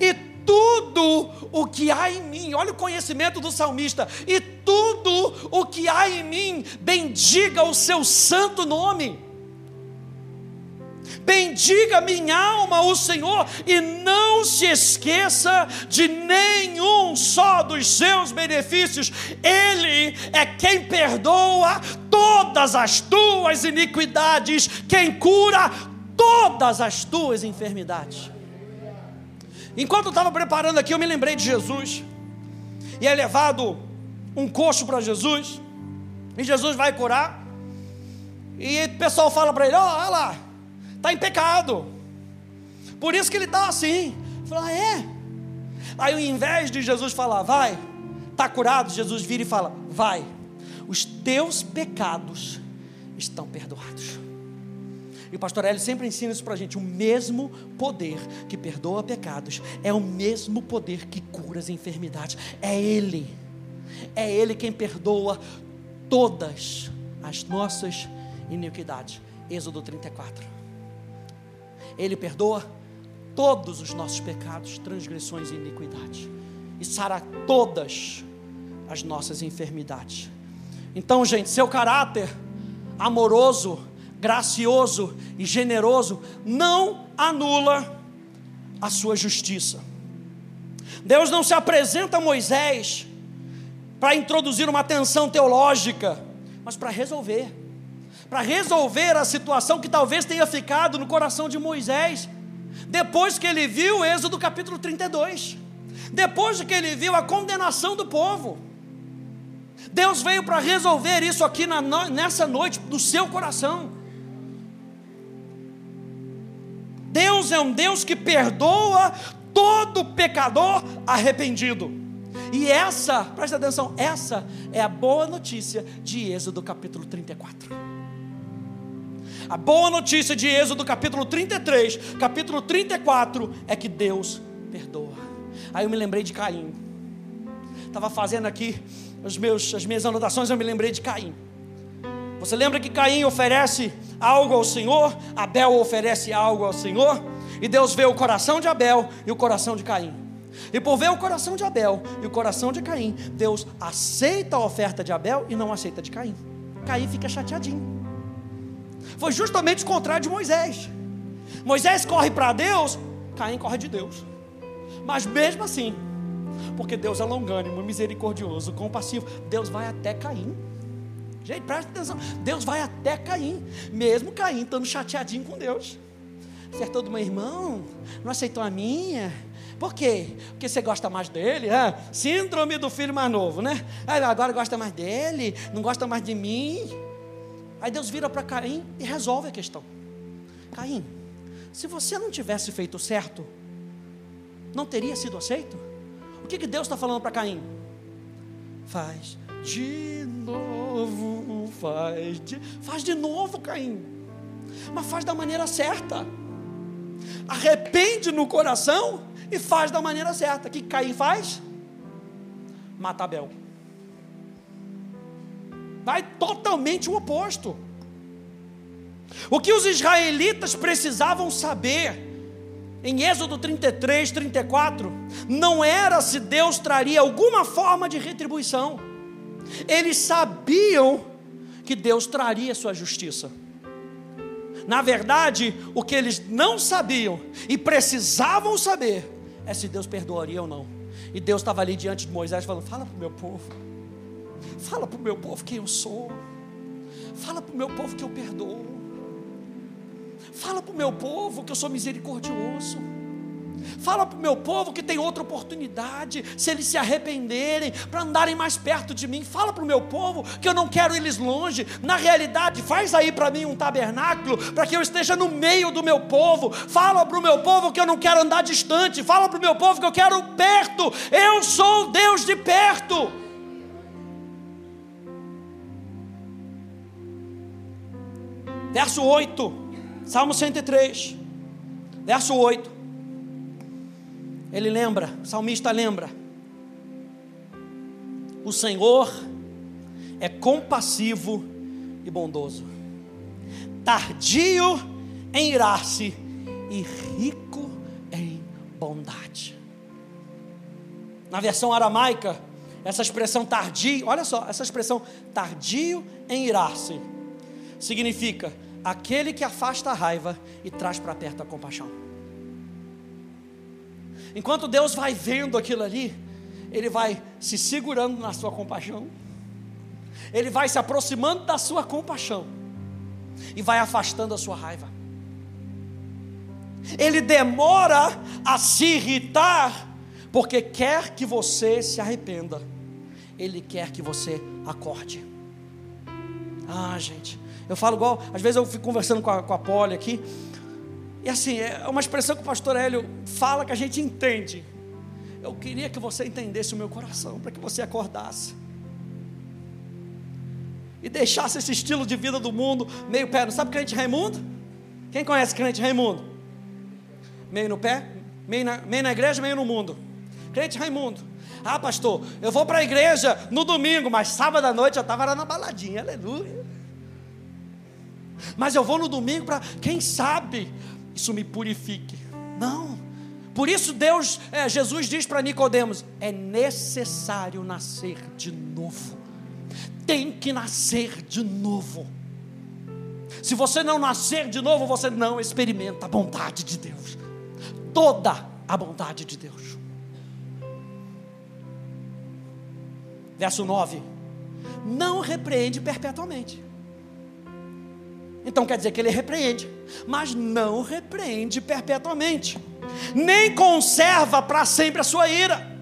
E tudo o que há em mim, olha o conhecimento do salmista, e tudo o que há em mim, bendiga o seu santo nome. Bendiga minha alma o Senhor e não se esqueça de nenhum só dos seus benefícios. Ele é quem perdoa todas as tuas iniquidades, quem cura todas as tuas enfermidades. Enquanto eu estava preparando aqui, eu me lembrei de Jesus. E é levado um coxo para Jesus. E Jesus vai curar. E o pessoal fala para ele: olha lá, está em pecado. Por isso que ele está assim. Fala, ah, é. Aí ao invés de Jesus falar, vai, está curado, Jesus vira e fala, vai, os teus pecados estão perdoados. E o pastor Hélio sempre ensina isso para a gente: o mesmo poder que perdoa pecados é o mesmo poder que cura as enfermidades. É Ele, é Ele quem perdoa todas as nossas iniquidades. Êxodo 34. Ele perdoa todos os nossos pecados, transgressões e iniquidades, e sara todas as nossas enfermidades. Então, gente, seu caráter amoroso, gracioso e generoso não anula a sua justiça. Deus não se apresenta a Moisés para introduzir uma tensão teológica, mas para resolver para resolver a situação que talvez tenha ficado no coração de Moisés, depois que ele viu o Êxodo capítulo 32, depois que ele viu a condenação do povo. Deus veio para resolver isso aqui na, nessa noite, no seu coração. Deus é um Deus que perdoa todo pecador arrependido. E essa, presta atenção, essa é a boa notícia de Êxodo capítulo 34. A boa notícia de Êxodo capítulo 33, capítulo 34 é que Deus perdoa. Aí eu me lembrei de Caim. Estava fazendo aqui os meus, as minhas anotações, eu me lembrei de Caim. Você lembra que Caim oferece algo ao Senhor, Abel oferece algo ao Senhor, e Deus vê o coração de Abel e o coração de Caim. E por ver o coração de Abel e o coração de Caim, Deus aceita a oferta de Abel e não aceita de Caim. Caim fica chateadinho. Foi justamente o contrário de Moisés. Moisés corre para Deus, Caim corre de Deus. Mas mesmo assim, porque Deus é longânimo, misericordioso, compassivo, Deus vai até Caim. Gente, presta atenção. Deus vai até Caim, mesmo Caim estando chateadinho com Deus. Acertou do meu irmão, não aceitou a minha. Por quê? Porque você gosta mais dele? É? Síndrome do filho mais novo, né? Agora gosta mais dele, não gosta mais de mim. Aí Deus vira para Caim e resolve a questão. Caim, se você não tivesse feito certo, não teria sido aceito? O que, que Deus está falando para Caim? Faz de novo, faz de, faz de novo, Caim. Mas faz da maneira certa. Arrepende no coração e faz da maneira certa. O que Caim faz? Mata Abel vai totalmente o oposto. O que os israelitas precisavam saber em Êxodo 33, 34, não era se Deus traria alguma forma de retribuição. Eles sabiam que Deus traria sua justiça. Na verdade, o que eles não sabiam e precisavam saber é se Deus perdoaria ou não. E Deus estava ali diante de Moisés falando: Fala para o meu povo, fala para o meu povo quem eu sou, fala para o meu povo que eu perdoo. Fala para o meu povo que eu sou misericordioso. Fala para o meu povo que tem outra oportunidade, se eles se arrependerem, para andarem mais perto de mim. Fala para o meu povo que eu não quero eles longe. Na realidade, faz aí para mim um tabernáculo, para que eu esteja no meio do meu povo. Fala para o meu povo que eu não quero andar distante. Fala para o meu povo que eu quero perto. Eu sou Deus de perto. Verso 8. Salmo 103, verso 8. Ele lembra, o salmista lembra. O Senhor é compassivo e bondoso, tardio em irar-se e rico em bondade. Na versão aramaica, essa expressão tardio, olha só, essa expressão tardio em irar-se significa aquele que afasta a raiva e traz para perto a compaixão. Enquanto Deus vai vendo aquilo ali, Ele vai se segurando na sua compaixão, Ele vai se aproximando da sua compaixão e vai afastando a sua raiva. Ele demora a se irritar, porque quer que você se arrependa, Ele quer que você acorde. Ah, gente, eu falo igual, às vezes eu fico conversando com a, com a aqui, e assim, é uma expressão que o pastor Hélio fala que a gente entende. Eu queria que você entendesse o meu coração, para que você acordasse. E deixasse esse estilo de vida do mundo meio pé. Não sabe crente Raimundo? Quem conhece crente Raimundo? Meio no pé, meio na, meio na igreja, meio no mundo. Crente Raimundo. Ah, pastor, eu vou para a igreja no domingo, mas sábado à noite eu estava lá na baladinha, aleluia mas eu vou no domingo para, quem sabe, isso me purifique. Não. Por isso Deus, é, Jesus diz para Nicodemos: é necessário nascer de novo. Tem que nascer de novo. Se você não nascer de novo, você não experimenta a bondade de Deus. Toda a bondade de Deus. Verso 9: Não repreende perpetuamente. Então quer dizer que ele repreende, mas não repreende perpetuamente, nem conserva para sempre a sua ira.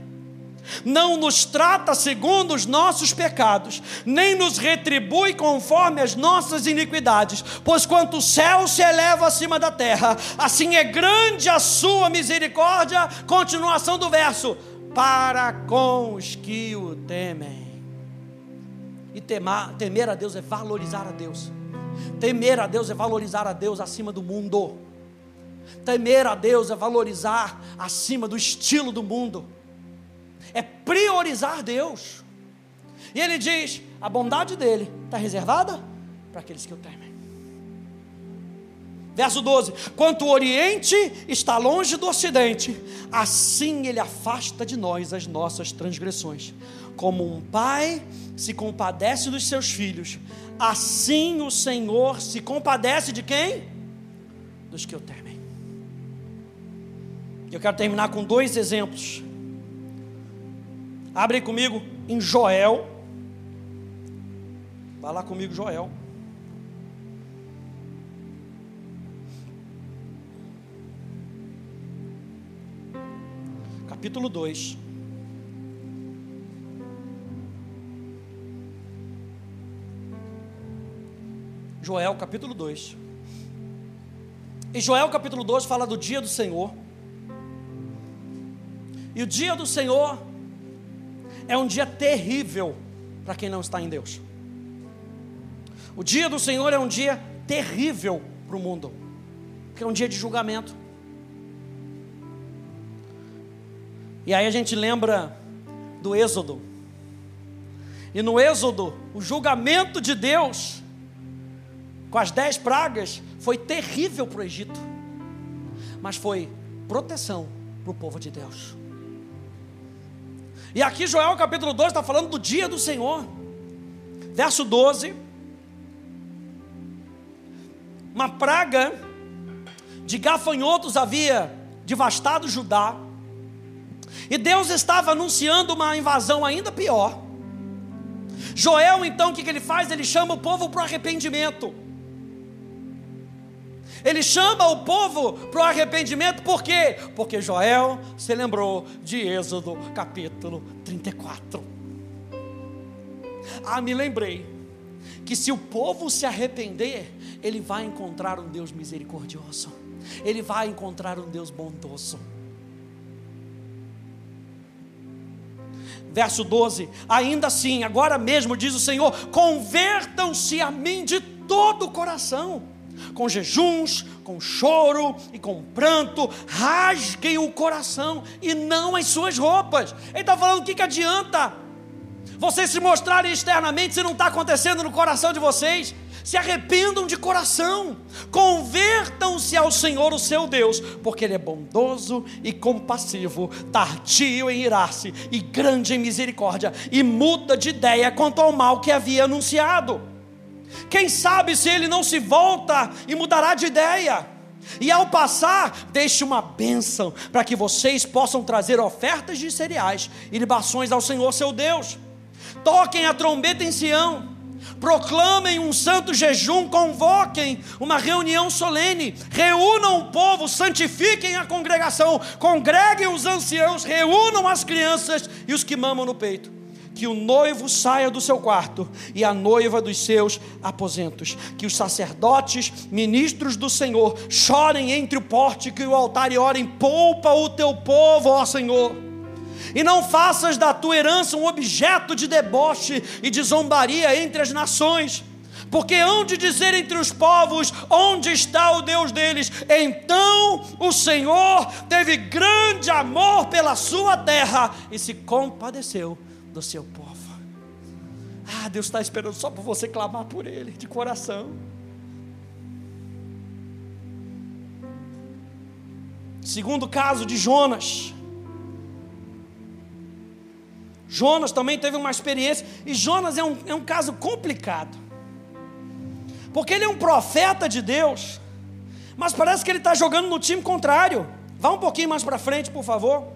Não nos trata segundo os nossos pecados, nem nos retribui conforme as nossas iniquidades, pois quanto o céu se eleva acima da terra, assim é grande a sua misericórdia. Continuação do verso: para com os que o temem. E temar, temer a Deus é valorizar a Deus. Temer a Deus é valorizar a Deus acima do mundo. Temer a Deus é valorizar acima do estilo do mundo. É priorizar Deus. E ele diz: a bondade dele está reservada para aqueles que o temem. Verso 12: Quanto o Oriente está longe do Ocidente, assim ele afasta de nós as nossas transgressões. Como um pai se compadece dos seus filhos, Assim o Senhor se compadece de quem? Dos que o temem. Eu quero terminar com dois exemplos. Abre comigo em Joel. Vai lá comigo, Joel. Capítulo 2. Joel capítulo 2. E Joel capítulo 2 fala do dia do Senhor. E o dia do Senhor é um dia terrível para quem não está em Deus. O dia do Senhor é um dia terrível para o mundo, porque é um dia de julgamento. E aí a gente lembra do Êxodo. E no Êxodo, o julgamento de Deus com as dez pragas, foi terrível para o Egito, mas foi proteção para o povo de Deus. E aqui Joel capítulo 2 está falando do dia do Senhor. Verso 12. Uma praga de gafanhotos havia devastado Judá. E Deus estava anunciando uma invasão ainda pior. Joel, então, o que, que ele faz? Ele chama o povo para o arrependimento. Ele chama o povo para o arrependimento, por quê? Porque Joel se lembrou de Êxodo capítulo 34. Ah, me lembrei que se o povo se arrepender, ele vai encontrar um Deus misericordioso, ele vai encontrar um Deus bondoso. Verso 12: Ainda assim, agora mesmo, diz o Senhor: convertam-se a mim de todo o coração com jejuns, com choro e com pranto, rasguem o coração e não as suas roupas. Ele está falando o que, que adianta vocês se mostrarem externamente se não está acontecendo no coração de vocês. Se arrependam de coração, convertam-se ao Senhor, o seu Deus, porque Ele é bondoso e compassivo, tardio em irar-se e grande em misericórdia, e muda de ideia quanto ao mal que havia anunciado. Quem sabe se ele não se volta e mudará de ideia. E ao passar, deixe uma bênção para que vocês possam trazer ofertas de cereais e libações ao Senhor seu Deus. Toquem a trombeta em Sião, proclamem um santo jejum, convoquem uma reunião solene, reúnam o povo, santifiquem a congregação, congreguem os anciãos, reúnam as crianças e os que mamam no peito que o noivo saia do seu quarto e a noiva dos seus aposentos, que os sacerdotes, ministros do Senhor, chorem entre o pórtico e o altar e orem: poupa o teu povo, ó Senhor. E não faças da tua herança um objeto de deboche e de zombaria entre as nações porque hão de dizer entre os povos: onde está o Deus deles? Então o Senhor teve grande amor pela sua terra e se compadeceu do seu povo. Ah, Deus está esperando só por você clamar por Ele, de coração. Segundo caso de Jonas. Jonas também teve uma experiência, e Jonas é um, é um caso complicado, porque ele é um profeta de Deus, mas parece que ele está jogando no time contrário. Vá um pouquinho mais para frente, por favor.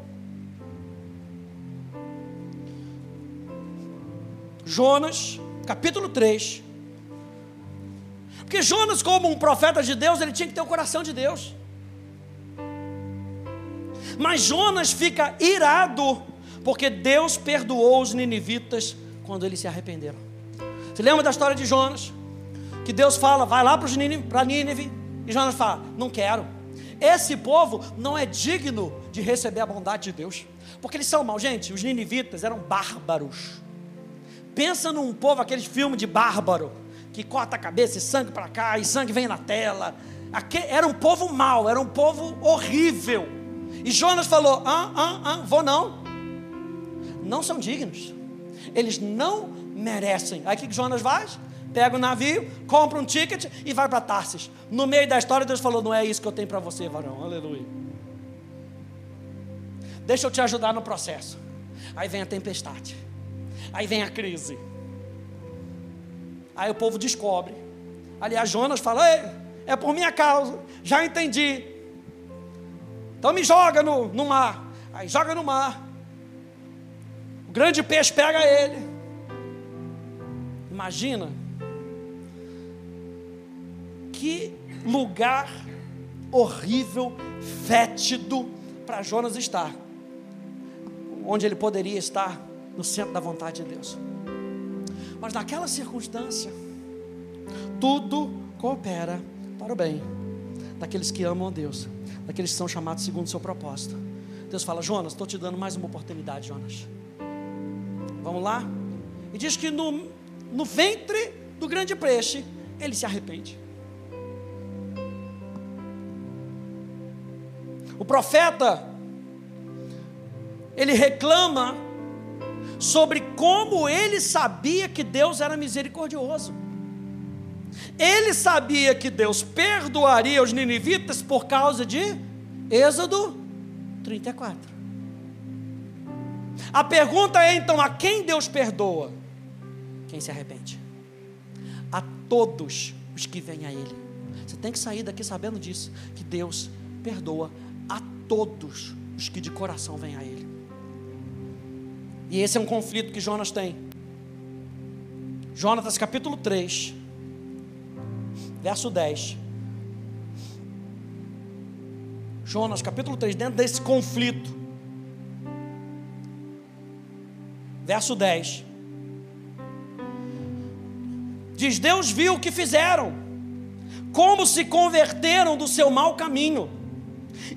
Jonas, capítulo 3. Porque Jonas, como um profeta de Deus, ele tinha que ter o coração de Deus. Mas Jonas fica irado, porque Deus perdoou os ninivitas quando eles se arrependeram. Você lembra da história de Jonas? Que Deus fala, vai lá para Nínive, e Jonas fala, não quero. Esse povo não é digno de receber a bondade de Deus, porque eles são mal, gente. Os ninivitas eram bárbaros Pensa num povo, aqueles filmes de bárbaro, que corta a cabeça e sangue para cá, e sangue vem na tela. Aquele, era um povo mau, era um povo horrível. E Jonas falou: ah, ah, ah, vou não. Não são dignos. Eles não merecem. Aí o que Jonas faz? Pega o um navio, compra um ticket e vai para Tarsis. No meio da história, Deus falou: Não é isso que eu tenho para você, varão. Aleluia. Deixa eu te ajudar no processo. Aí vem a tempestade. Aí vem a crise. Aí o povo descobre. Aliás, Jonas fala: é por minha causa, já entendi. Então me joga no, no mar. Aí joga no mar. O grande peixe pega ele. Imagina que lugar horrível, fétido para Jonas estar. Onde ele poderia estar no centro da vontade de Deus. Mas naquela circunstância, tudo coopera para o bem daqueles que amam a Deus, daqueles que são chamados segundo o seu propósito. Deus fala: Jonas, estou te dando mais uma oportunidade, Jonas. Vamos lá? E diz que no, no ventre do grande peixe, ele se arrepende. O profeta, ele reclama sobre como ele sabia que Deus era misericordioso. Ele sabia que Deus perdoaria os ninivitas por causa de Êxodo 34. A pergunta é então: a quem Deus perdoa? Quem se arrepende? A todos os que vêm a Ele. Você tem que sair daqui sabendo disso, que Deus perdoa a todos os que de coração vêm a Ele. E esse é um conflito que Jonas tem. Jonas capítulo 3, verso 10. Jonas capítulo 3, dentro desse conflito. Verso 10. Diz: Deus viu o que fizeram, como se converteram do seu mau caminho.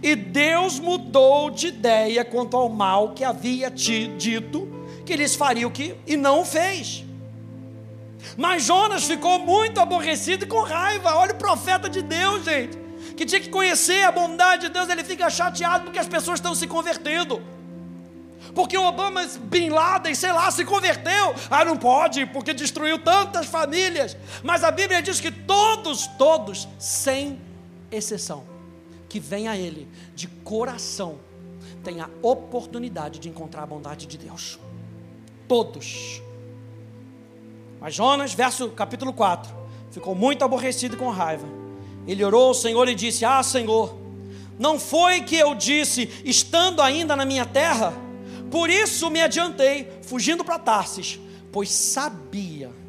E Deus mudou de ideia quanto ao mal que havia te dito que lhes faria o que e não o fez. Mas Jonas ficou muito aborrecido e com raiva. Olha o profeta de Deus, gente que tinha que conhecer a bondade de Deus, ele fica chateado porque as pessoas estão se convertendo. Porque o Obama Bin Laden, sei lá, se converteu. Ah, não pode, porque destruiu tantas famílias. Mas a Bíblia diz que todos, todos, sem exceção, que vem a Ele de coração, tem a oportunidade de encontrar a bondade de Deus. Todos. Mas Jonas, verso capítulo 4, ficou muito aborrecido com raiva ele orou ao Senhor e disse: Ah, Senhor, não foi que eu disse, estando ainda na minha terra? Por isso me adiantei, fugindo para Tarsis, pois sabia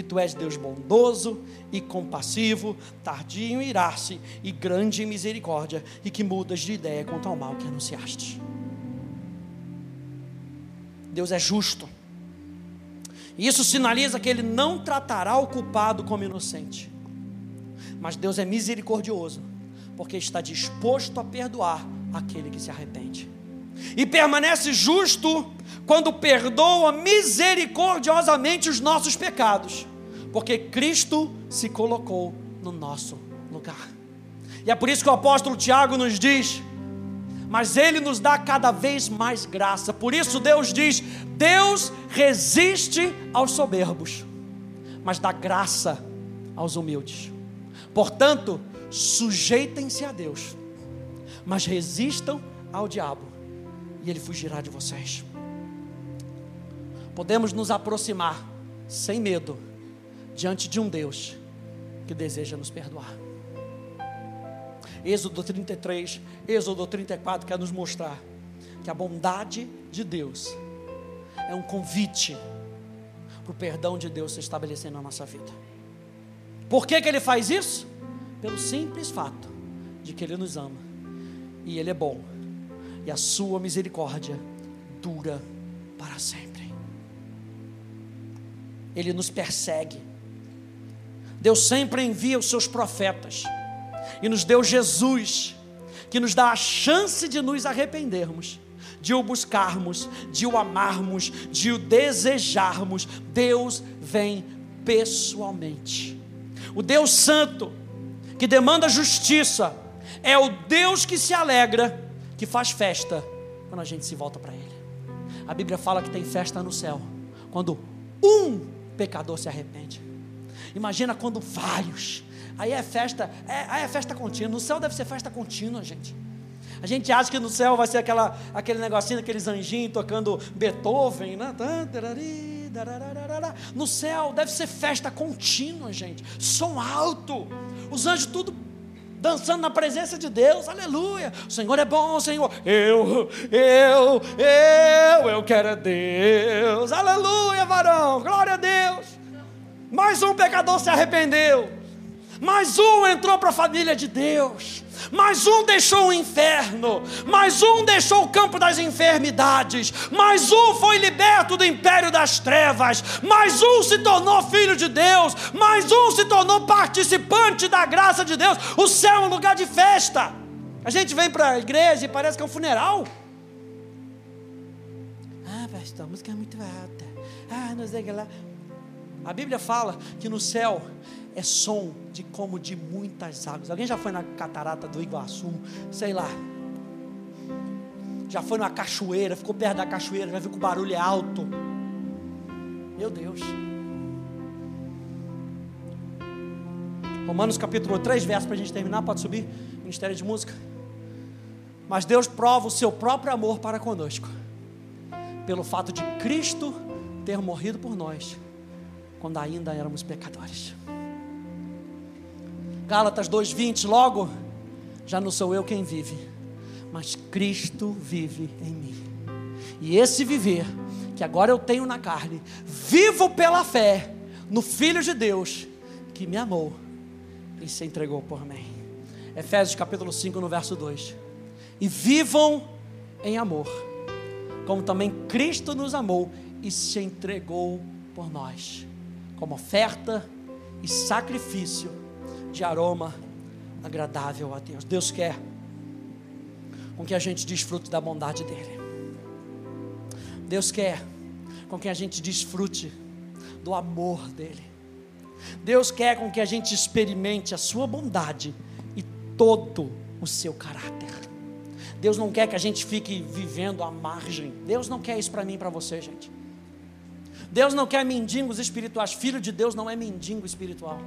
que tu és Deus bondoso e compassivo, tardio em irar-se e grande em misericórdia, e que mudas de ideia quanto ao mal que anunciaste. Deus é justo. Isso sinaliza que ele não tratará o culpado como inocente. Mas Deus é misericordioso, porque está disposto a perdoar aquele que se arrepende. E permanece justo quando perdoa misericordiosamente os nossos pecados, porque Cristo se colocou no nosso lugar. E é por isso que o apóstolo Tiago nos diz: mas Ele nos dá cada vez mais graça. Por isso Deus diz: Deus resiste aos soberbos, mas dá graça aos humildes. Portanto, sujeitem-se a Deus, mas resistam ao diabo, e ele fugirá de vocês. Podemos nos aproximar sem medo diante de um Deus que deseja nos perdoar. Êxodo 33, Êxodo 34 quer nos mostrar que a bondade de Deus é um convite para o perdão de Deus se estabelecer na nossa vida. Por que, que ele faz isso? Pelo simples fato de que ele nos ama e ele é bom, e a sua misericórdia dura para sempre. Ele nos persegue. Deus sempre envia os seus profetas e nos deu Jesus, que nos dá a chance de nos arrependermos de o buscarmos, de o amarmos, de o desejarmos, Deus vem pessoalmente. O Deus Santo, que demanda justiça, é o Deus que se alegra, que faz festa quando a gente se volta para Ele. A Bíblia fala que tem festa no céu, quando um pecador se arrepende. Imagina quando vários. Aí é festa, é, aí é festa contínua. No céu deve ser festa contínua, gente. A gente acha que no céu vai ser aquela, aquele negocinho, aqueles anjinhos tocando Beethoven, né? No céu deve ser festa contínua, gente. Som alto. Os anjos tudo dançando na presença de Deus. Aleluia. O Senhor é bom, Senhor. Eu, eu, eu, eu quero a Deus. Aleluia, varão. Glória a Deus. Mais um pecador se arrependeu. Mais um entrou para a família de Deus mais um deixou o inferno, mais um deixou o campo das enfermidades, mais um foi liberto do império das trevas, mais um se tornou filho de Deus, mais um se tornou participante da graça de Deus. O céu é um lugar de festa. A gente vem para a igreja e parece que é um funeral. Ah, pastor, a música é muito alta. Ah, não sei o que lá. A Bíblia fala que no céu é som de como de muitas águas. Alguém já foi na catarata do Iguaçu? Sei lá. Já foi numa cachoeira, ficou perto da cachoeira, já viu que o barulho é alto. Meu Deus. Romanos capítulo 3, verso para a gente terminar, pode subir. Ministério de Música. Mas Deus prova o seu próprio amor para conosco, pelo fato de Cristo ter morrido por nós, quando ainda éramos pecadores. Gálatas 2,20, logo, já não sou eu quem vive, mas Cristo vive em mim. E esse viver, que agora eu tenho na carne, vivo pela fé no Filho de Deus, que me amou e se entregou por mim. Efésios capítulo 5, no verso 2. E vivam em amor, como também Cristo nos amou e se entregou por nós, como oferta e sacrifício de aroma agradável a Deus. Deus quer com que a gente desfrute da bondade dEle. Deus quer com que a gente desfrute do amor dEle. Deus quer com que a gente experimente a Sua bondade e todo o seu caráter. Deus não quer que a gente fique vivendo à margem. Deus não quer isso para mim e para você, gente. Deus não quer mendigos espirituais. Filho de Deus não é mendigo espiritual.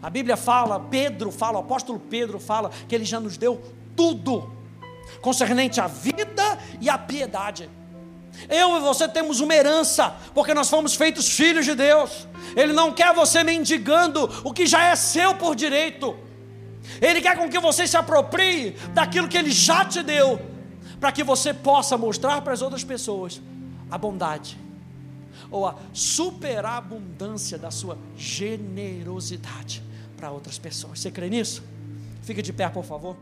A Bíblia fala, Pedro fala, o apóstolo Pedro fala que ele já nos deu tudo concernente à vida e à piedade. Eu e você temos uma herança, porque nós fomos feitos filhos de Deus. Ele não quer você mendigando o que já é seu por direito. Ele quer com que você se aproprie daquilo que ele já te deu, para que você possa mostrar para as outras pessoas a bondade ou a superabundância da sua generosidade para outras pessoas. Você crê nisso? Fica de pé, por favor.